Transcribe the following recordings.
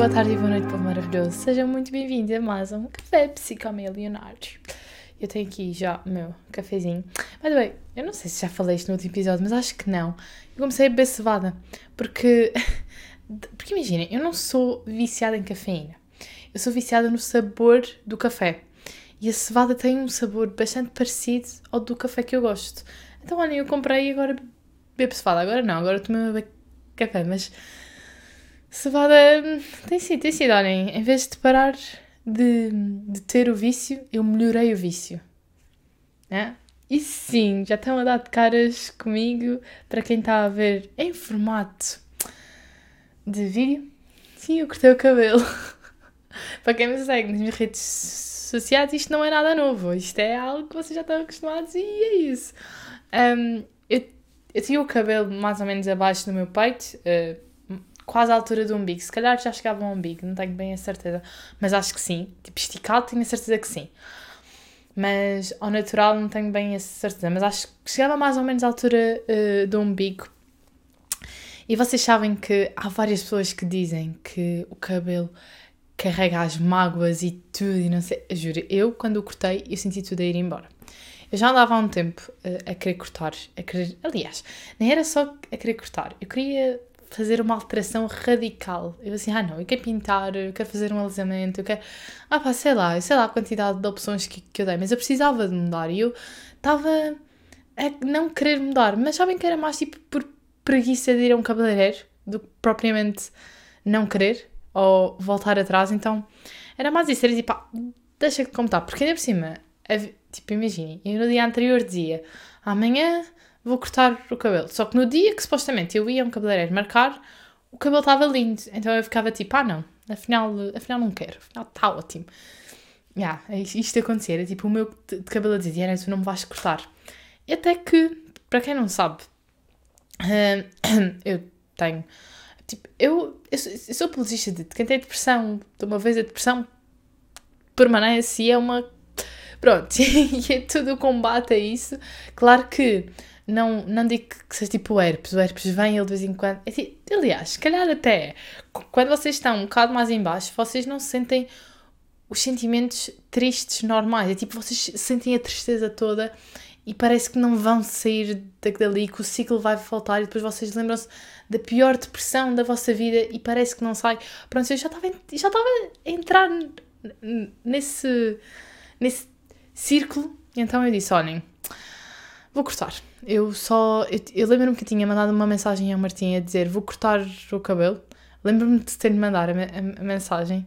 boa tarde e boa noite, povo maravilhoso. Sejam muito bem-vindos a mais um Café Psicomilionário. Eu tenho aqui já o meu cafezinho. The way, eu não sei se já falei isto no último episódio, mas acho que não. Eu comecei a beber cevada, porque... Porque imaginem, eu não sou viciada em cafeína. Eu sou viciada no sabor do café. E a cevada tem um sabor bastante parecido ao do café que eu gosto. Então, olhem, eu comprei e agora bebo cevada. Agora não, agora tomei uma café, mas cevada tem sido, tem sido, olhem, em vez de parar de, de ter o vício, eu melhorei o vício. É? E sim, já estão a dar de caras comigo para quem está a ver em formato de vídeo. Sim, eu cortei o cabelo. para quem me segue nas minhas redes sociais, isto não é nada novo. Isto é algo que vocês já estão acostumados e é isso. Um, eu, eu tinha o cabelo mais ou menos abaixo do meu peito, uh, quase à altura do umbigo. Se calhar já chegava ao umbigo, não tenho bem a certeza. Mas acho que sim. Tipo, esticado, tenho a certeza que sim. Mas ao natural não tenho bem a certeza. Mas acho que chegava mais ou menos à altura uh, do umbigo. E vocês sabem que há várias pessoas que dizem que o cabelo carrega as mágoas e tudo, e não sei. Juro, eu quando o cortei, eu senti tudo a ir embora. Eu já andava há um tempo uh, a querer cortar, a querer, aliás, nem era só a querer cortar, eu queria fazer uma alteração radical. Eu assim, ah não, eu quero pintar, eu quero fazer um alisamento, eu quero. Ah pá, sei lá, sei lá a quantidade de opções que, que eu dei, mas eu precisava de mudar e eu estava a não querer mudar, mas sabem que era mais tipo por preguiça de ir a um cabeleireiro do que propriamente não querer ou voltar atrás, então era mais isso, era tipo, pá, deixa como está, porque ainda por cima, tipo, imaginem, eu no dia anterior dizia, amanhã vou cortar o cabelo, só que no dia que supostamente eu ia a um cabeleireiro marcar, o cabelo estava lindo, então eu ficava tipo, ah não, afinal, afinal não quero, afinal está ótimo. Yeah, isto acontecer, era tipo o meu de cabelo a dizer, Diana, tu não me vais cortar. Até que, para quem não sabe, eu tenho. Tipo, eu, eu, sou, eu apologista de quem tem depressão, de uma vez a depressão permanece e é uma. Pronto, e é tudo o combate a isso. Claro que não, não digo que seja tipo o herpes, o herpes vem ele de vez em quando. É tipo, aliás, se calhar até quando vocês estão um bocado mais em baixo, vocês não sentem os sentimentos tristes normais. É tipo, vocês sentem a tristeza toda e parece que não vão sair dali, que o ciclo vai voltar e depois vocês lembram-se da pior depressão da vossa vida e parece que não sai. Pronto, eu já estava, já estava a entrar nesse, nesse círculo então eu disse: olhem, vou cortar. Eu só. Eu, eu lembro-me que tinha mandado uma mensagem ao Martim a dizer: vou cortar o cabelo. Lembro-me de ter-lhe mandar a, a, a mensagem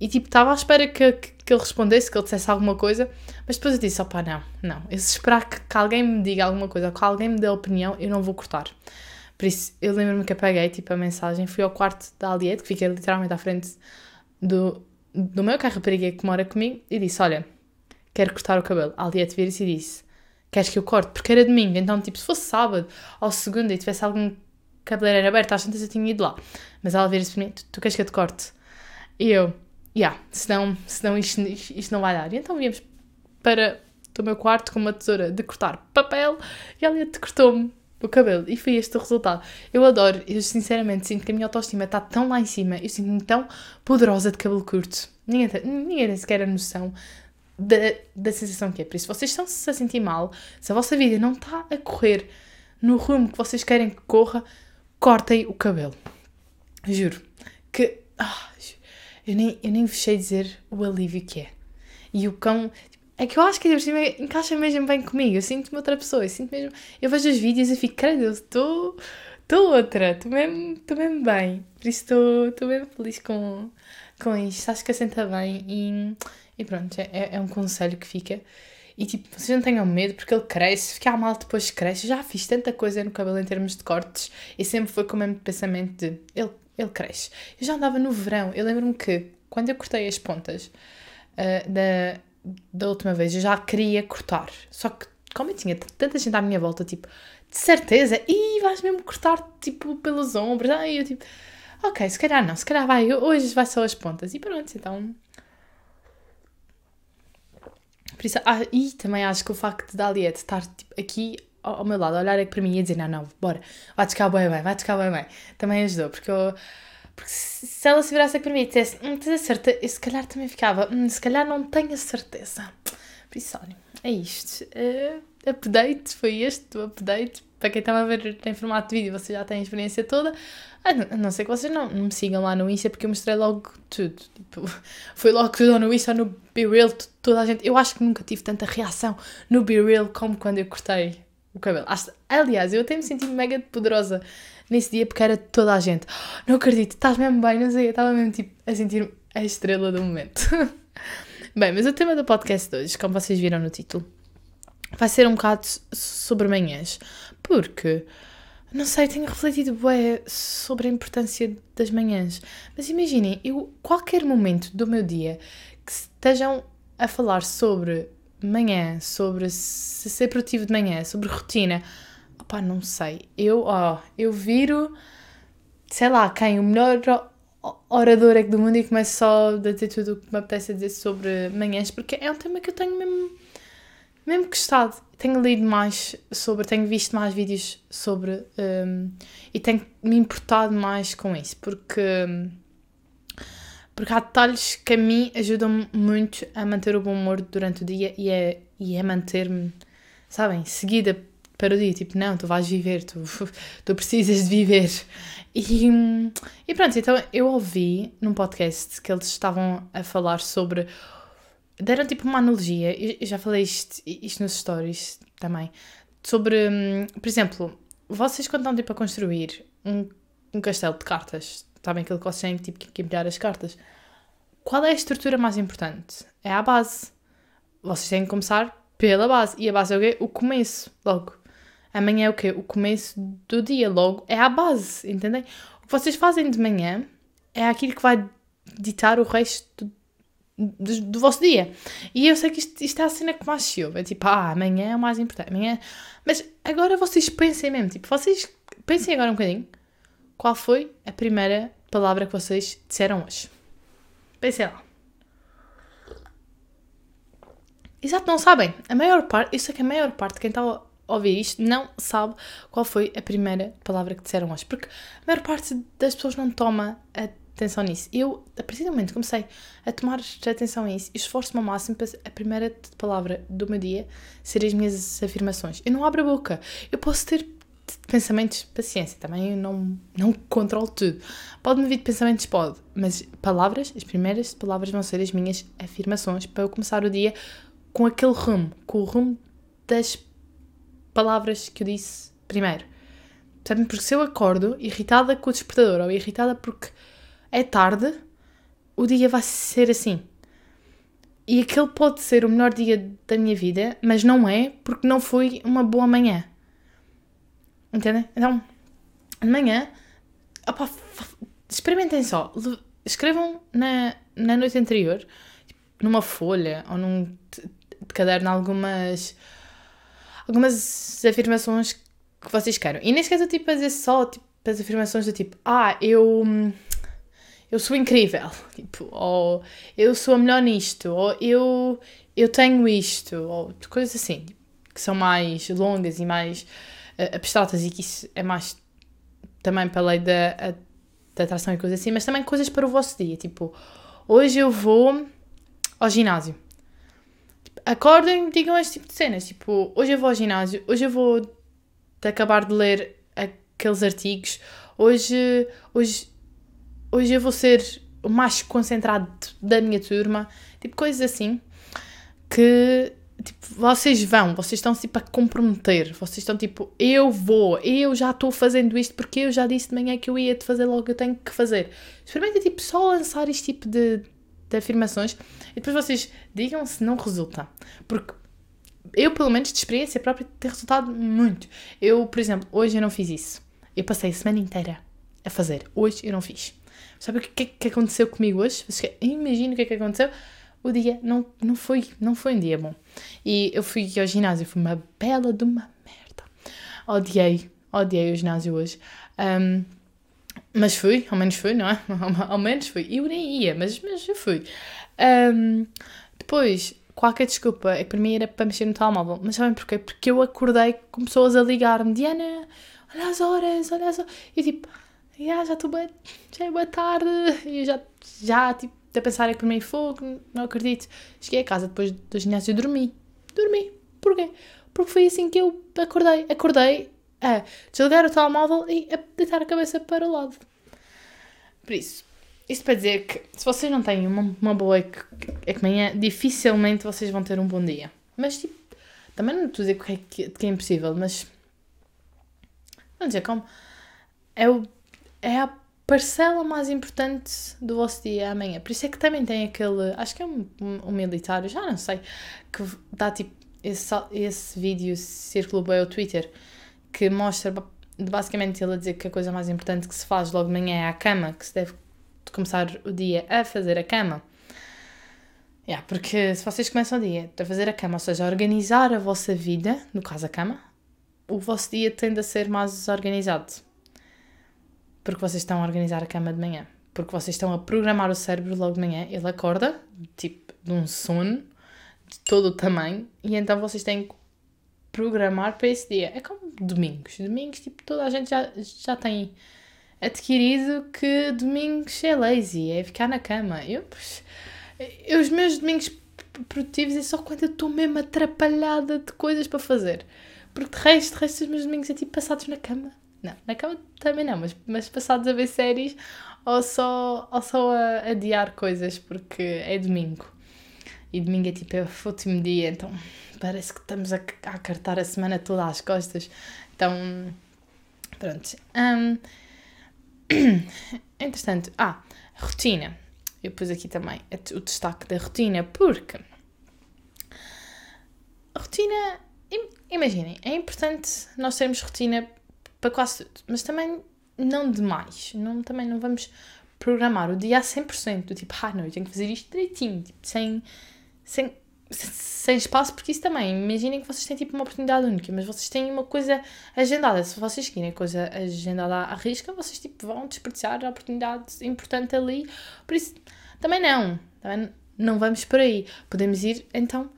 e tipo, estava à espera que, que, que, ele respondesse, que ele dissesse alguma coisa, mas depois eu disse: opá, não, não. Eu se esperar que, que, alguém me diga alguma coisa, que alguém me dê opinião, eu não vou cortar. Por isso, eu lembro-me que apaguei tipo, a mensagem, fui ao quarto da Aliette, que fiquei literalmente à frente do, do meu carro rapariga que mora comigo, e disse: Olha, quero cortar o cabelo. A Aliette vira-se e disse: Queres que eu corte? Porque era domingo, então, tipo, se fosse sábado ou segunda e tivesse algum cabeleireiro aberto, às tantas eu tinha ido lá. Mas ela vira-se para mim: tu, tu queres que eu te corte? E eu yeah, senão, senão isto, isto não vai dar. E então viemos para o meu quarto com uma tesoura de cortar papel e ela cortou-me o cabelo e foi este o resultado. Eu adoro, eu sinceramente sinto que a minha autoestima está tão lá em cima, eu sinto-me tão poderosa de cabelo curto. Ninguém, ninguém sequer a noção da, da sensação que é. Por isso, vocês estão-se a sentir mal, se a vossa vida não está a correr no rumo que vocês querem que corra, cortem o cabelo. Juro. Que. Ah, eu nem, eu nem vos dizer o alívio que é. E o cão. É que eu acho que cima encaixa mesmo bem comigo. Eu sinto-me outra pessoa. Eu sinto mesmo. Eu vejo os vídeos e fico, credo, eu estou. Estou outra. Estou mesmo, mesmo bem. Por isso estou mesmo feliz com, com isto. Acho que assenta bem. E, e pronto, é, é um conselho que fica. E tipo, vocês não tenham medo porque ele cresce, ficar mal depois cresce. Já fiz tanta coisa no cabelo em termos de cortes e sempre foi com o mesmo pensamento de ele ele cresce. Eu já andava no verão, eu lembro-me que quando eu cortei as pontas uh, da, da última vez, eu já queria cortar. Só que, como eu tinha tanta gente à minha volta, tipo, de certeza, e vais mesmo cortar, tipo, pelos ombros. Aí eu, tipo, ok, se calhar não, se calhar vai, hoje vai só as pontas. E pronto, então. Por isso, ah, e também acho que o facto da Aliette estar tipo, aqui ao meu lado, olhar para mim e dizer: Não, não, bora, vai tocar bem bem, vai tocar bem bem. Também ajudou, porque eu, Porque se, ela se virasse para mim e dissesse, hum, tens a certeza, eu se calhar também ficava, hum, se calhar não tenho a certeza. Por isso, olha, é isto. Uh, update, foi este o update. Para quem estava a ver em formato de vídeo, vocês já têm a experiência toda. A não ser que vocês não, não me sigam lá no Insta, porque eu mostrei logo tudo. Tipo, foi logo tudo no Insta, no Be Real, toda a gente. Eu acho que nunca tive tanta reação no Be Real como quando eu cortei o cabelo. Aliás, eu até me senti mega poderosa nesse dia porque era toda a gente. Oh, não acredito, estás mesmo bem, não sei. Eu estava mesmo tipo a sentir a estrela do momento. bem, mas o tema do podcast de hoje, como vocês viram no título, vai ser um bocado sobre manhãs. Porque, não sei, tenho refletido bué sobre a importância das manhãs. Mas imaginem, eu, qualquer momento do meu dia que estejam a falar sobre manhã, sobre se ser produtivo de manhã, sobre rotina, opá, não sei. Eu, ó, eu viro, sei lá, quem? O melhor orador é do mundo e começo só a dizer tudo o que me apetece a dizer sobre manhãs, porque é um tema que eu tenho mesmo, mesmo gostado. Tenho lido mais sobre, tenho visto mais vídeos sobre um, e tenho me importado mais com isso, porque. Porque há detalhes que a mim ajudam muito a manter o bom humor durante o dia e a, e a manter-me, sabem, seguida para o dia. Tipo, não, tu vais viver, tu, tu precisas de viver. E, e pronto, então eu ouvi num podcast que eles estavam a falar sobre. Deram tipo uma analogia, eu já falei isto, isto nos stories também, sobre, hum, por exemplo, vocês quando estão tipo a construir um, um castelo de cartas, sabem aquilo que vocês têm tipo, que empilhar as cartas. Qual é a estrutura mais importante? É a base. Vocês têm que começar pela base. E a base é o quê? O começo, logo. Amanhã é o quê? O começo do dia, logo. É a base, entendem? O que vocês fazem de manhã é aquilo que vai ditar o resto do, vosso dia. E eu sei que isto, isto é a cena que mais se ouve. É tipo, ah, amanhã é o mais importante. Amanhã... Mas agora vocês pensem mesmo. Tipo, vocês pensem agora um bocadinho. Qual foi a primeira palavra que vocês disseram hoje? Pensem lá. Exato, não sabem. A maior parte, eu sei que a maior parte de quem está a ouvir isto não sabe qual foi a primeira palavra que disseram hoje. Porque a maior parte das pessoas não toma atenção nisso. Eu, a partir do momento que comecei a tomar atenção a isso, esforço-me ao máximo para a primeira palavra do meu dia ser as minhas afirmações. Eu não abro a boca. Eu posso ter pensamentos, paciência, também não, não controlo tudo. Pode-me vir de pensamentos, pode, mas palavras, as primeiras palavras vão ser as minhas afirmações para eu começar o dia com aquele rumo, com o rumo das palavras que eu disse primeiro. Sabe? Porque se eu acordo irritada com o despertador ou irritada porque é tarde, o dia vai ser assim. E aquele pode ser o melhor dia da minha vida, mas não é porque não foi uma boa manhã. Entendem? Então, manhã, opa, experimentem só. Escrevam na, na noite anterior, numa folha ou num de caderno, algumas, algumas afirmações que vocês queiram. E nem sequer estou tipo a dizer só tipo, as afirmações do tipo, ah, eu, eu sou incrível, tipo, ou eu sou a melhor nisto, ou eu, eu tenho isto, ou coisas assim, que são mais longas e mais uh, abstratas e que isso é mais também para a lei da, da atração e coisas assim, mas também coisas para o vosso dia. Tipo, hoje eu vou ao ginásio. Tipo, acordem digam este tipo de cenas. Tipo, hoje eu vou ao ginásio, hoje eu vou acabar de ler aqueles artigos, hoje, hoje, hoje eu vou ser o mais concentrado da minha turma. Tipo, coisas assim que tipo, vocês vão, vocês estão tipo a comprometer, vocês estão tipo, eu vou, eu já estou fazendo isto porque eu já disse de manhã que eu ia te fazer logo, eu tenho que fazer. Experimenta tipo só lançar este tipo de, de afirmações e depois vocês digam se não resulta. Porque eu, pelo menos de experiência própria, tem resultado muito. Eu, por exemplo, hoje eu não fiz isso. Eu passei a semana inteira a fazer. Hoje eu não fiz. Sabe o que, que, aconteceu comigo hoje? Imagina o que é que aconteceu o dia não, não, foi, não foi um dia bom. E eu fui ao ginásio, foi uma bela de uma merda. Odiei, odiei o ginásio hoje. Um, mas fui, ao menos fui, não é? Ao menos fui. Eu nem ia, mas, mas eu fui. Um, depois, qualquer desculpa, é que para mim era para mexer no telemóvel. Mas sabem porquê? Porque eu acordei com pessoas a ligar-me: Diana, olha as horas, olha as horas. E tipo, E ah, já estou bem, já é boa tarde, e eu já, já, tipo, a pensar em comer fogo, não acredito. Cheguei a casa depois do ginásio e dormi. Dormi. Porquê? Porque foi assim que eu acordei. Acordei a desligar o telemóvel e a deitar a cabeça para o lado. Por isso, isto para dizer que se vocês não têm uma, uma boa manhã, dificilmente vocês vão ter um bom dia. Mas tipo, também não estou a dizer que é, que é impossível, mas não dizer como é, o, é a parcela mais importante do vosso dia amanhã. Por isso é que também tem aquele, acho que é um, um, militar, já não sei, que dá tipo esse, esse vídeo circulou bem ao Twitter que mostra basicamente ele a dizer que a coisa mais importante que se faz logo de manhã é a cama, que se deve começar o dia a fazer a cama. Yeah, porque se vocês começam o dia a fazer a cama, ou seja, a organizar a vossa vida, no caso a cama, o vosso dia tende a ser mais organizado. Porque vocês estão a organizar a cama de manhã. Porque vocês estão a programar o cérebro logo de manhã. Ele acorda, tipo, de um sono, de todo o tamanho, e então vocês têm que programar para esse dia. É como domingos. Domingos, tipo, toda a gente já, já tem adquirido que domingos é lazy, é ficar na cama. Eu, eu os meus domingos produtivos é só quando eu estou mesmo atrapalhada de coisas para fazer. Porque de resto, de resto os meus domingos é tipo passados na cama. Não, na cama também não, mas, mas passados a ver séries ou só, ou só a adiar coisas porque é domingo. E domingo é tipo é o último dia, então parece que estamos a, a cartar a semana toda às costas. Então, pronto. Um, entretanto, ah, rotina. Eu pus aqui também o destaque da rotina, porque rotina, imaginem, é importante nós termos rotina para quase tudo, mas também não demais. Não, também não vamos programar o dia a 100%, do tipo, ah, não, eu tenho que fazer isto direitinho, tipo, sem sem, sem espaço, porque isso também, imaginem que vocês têm tipo uma oportunidade única, mas vocês têm uma coisa agendada. Se vocês a coisa agendada à risca, vocês tipo vão desperdiçar a oportunidade importante ali. Por isso, também não, também não vamos por aí. Podemos ir então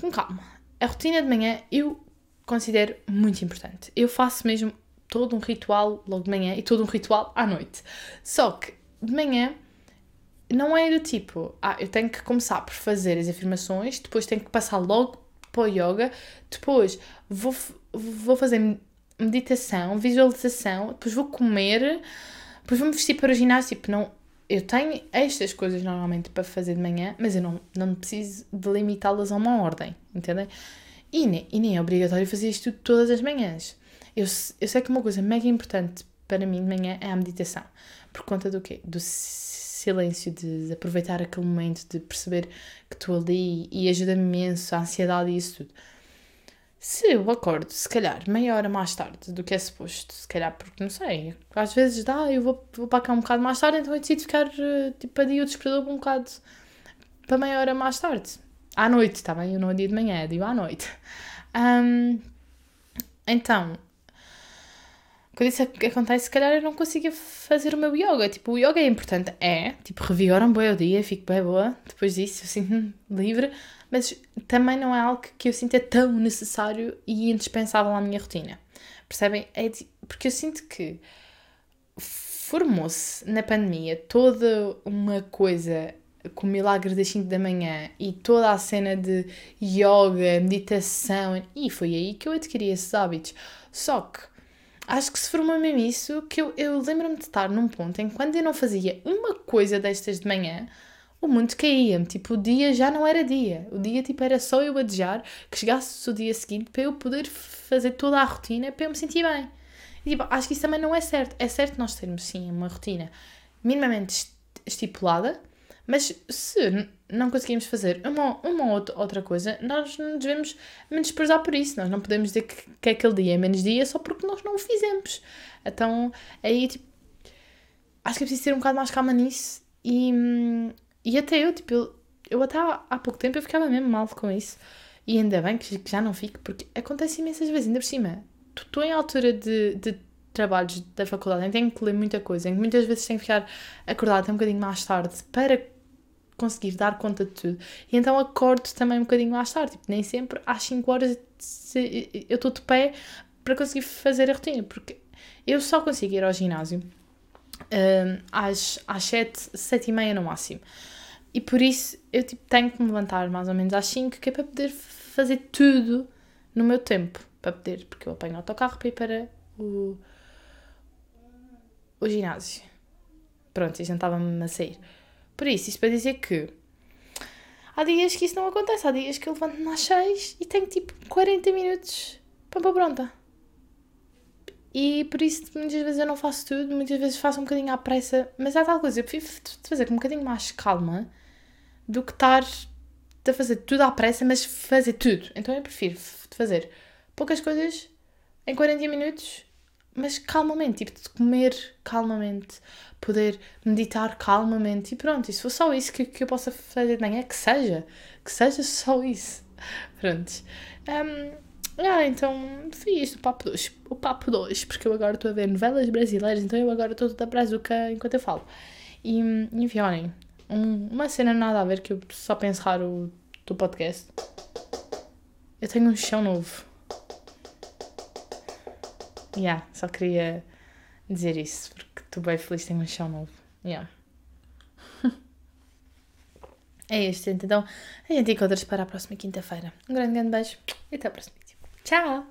com calma. A rotina de manhã eu considero muito importante. Eu faço mesmo todo um ritual logo de manhã e todo um ritual à noite. Só que de manhã não é do tipo, ah, eu tenho que começar por fazer as afirmações, depois tenho que passar logo para o yoga, depois vou, vou fazer meditação, visualização, depois vou comer, depois vou me vestir para o ginásio. Tipo, não, eu tenho estas coisas normalmente para fazer de manhã, mas eu não, não preciso delimitá-las a uma ordem, entendem? E nem, e nem é obrigatório fazer isto todas as manhãs. Eu, eu sei que uma coisa mega importante para mim de manhã é a meditação. Por conta do quê? Do silêncio, de aproveitar aquele momento, de perceber que estou ali e ajuda-me imenso a ansiedade e isso tudo. Se eu acordo, se calhar, meia hora mais tarde do que é suposto, se calhar, porque não sei, às vezes dá, eu vou, vou para cá um bocado mais tarde, então eu decido ficar eh, tipo a dia o despertador um bocado para meia hora mais tarde. À noite, está bem? Eu não é dia de manhã, dia à noite. Um, então, quando isso acontece, se calhar eu não consigo fazer o meu yoga. Tipo, o yoga é importante, é, tipo, revigora um bom o dia, fico bem boa, depois disso eu sinto-me livre, mas também não é algo que eu sinta tão necessário e indispensável à minha rotina. Percebem? É de, porque eu sinto que formou-se na pandemia toda uma coisa com o milagre das 5 da manhã e toda a cena de yoga, meditação, e foi aí que eu adquiri esses hábitos. Só que acho que se formou mesmo isso, que eu, eu lembro-me de estar num ponto em que quando eu não fazia uma coisa destas de manhã, o mundo caía-me. Tipo, o dia já não era dia. O dia, tipo, era só eu adejar que chegasse o dia seguinte para eu poder fazer toda a rotina para eu me sentir bem. E, tipo, acho que isso também não é certo. É certo nós termos, sim, uma rotina minimamente estipulada, mas se não conseguimos fazer uma, uma ou outra coisa, nós não devemos menosprezar por isso. Nós não podemos dizer que, que aquele dia é menos dia só porque nós não o fizemos. Então, aí, tipo, acho que é preciso ter um bocado mais calma nisso. E, e até eu, tipo, eu, eu até há, há pouco tempo eu ficava mesmo mal com isso. E ainda bem que, que já não fico, porque acontece imensas vezes, ainda por cima. Estou em altura de, de trabalhos da faculdade em que tenho que ler muita coisa, em que muitas vezes tenho que ficar acordada até um bocadinho mais tarde para conseguir dar conta de tudo. E então acordo também um bocadinho mais tarde, tipo, nem sempre às 5 horas eu estou de pé para conseguir fazer a rotina, porque eu só consigo ir ao ginásio uh, às, às 7, 7 e meia no máximo. E por isso eu tipo, tenho que me levantar mais ou menos às 5, que é para poder fazer tudo no meu tempo. Para poder, porque eu apanho o autocarro para ir para o, o ginásio. Pronto, isto não estava-me a sair. Por isso, isto para dizer que há dias que isso não acontece. Há dias que eu levanto-me às 6 e tenho tipo 40 minutos para pronta. E por isso muitas vezes eu não faço tudo, muitas vezes faço um bocadinho à pressa, mas é tal coisa, eu prefiro fazer com um bocadinho mais calma do que estar a fazer tudo à pressa, mas fazer tudo. Então eu prefiro fazer poucas coisas em 40 minutos, mas calmamente, tipo de comer calmamente, poder meditar calmamente e pronto. E se for só isso que, que eu possa fazer de manhã, que seja, que seja só isso. Pronto. Um, ah, então fiz o papo 2. O papo 2, porque eu agora estou a ver novelas brasileiras, então eu agora estou toda brazuca enquanto eu falo. E, enfim, um, uma cena nada a ver que eu só pensar o do podcast. Eu tenho um chão novo. Yeah, só queria dizer isso, porque estou bem feliz tenho um chão novo. Yeah. é isto, então a gente encontra-se para a próxima quinta-feira. Um grande, grande beijo e até a próxima. Ciao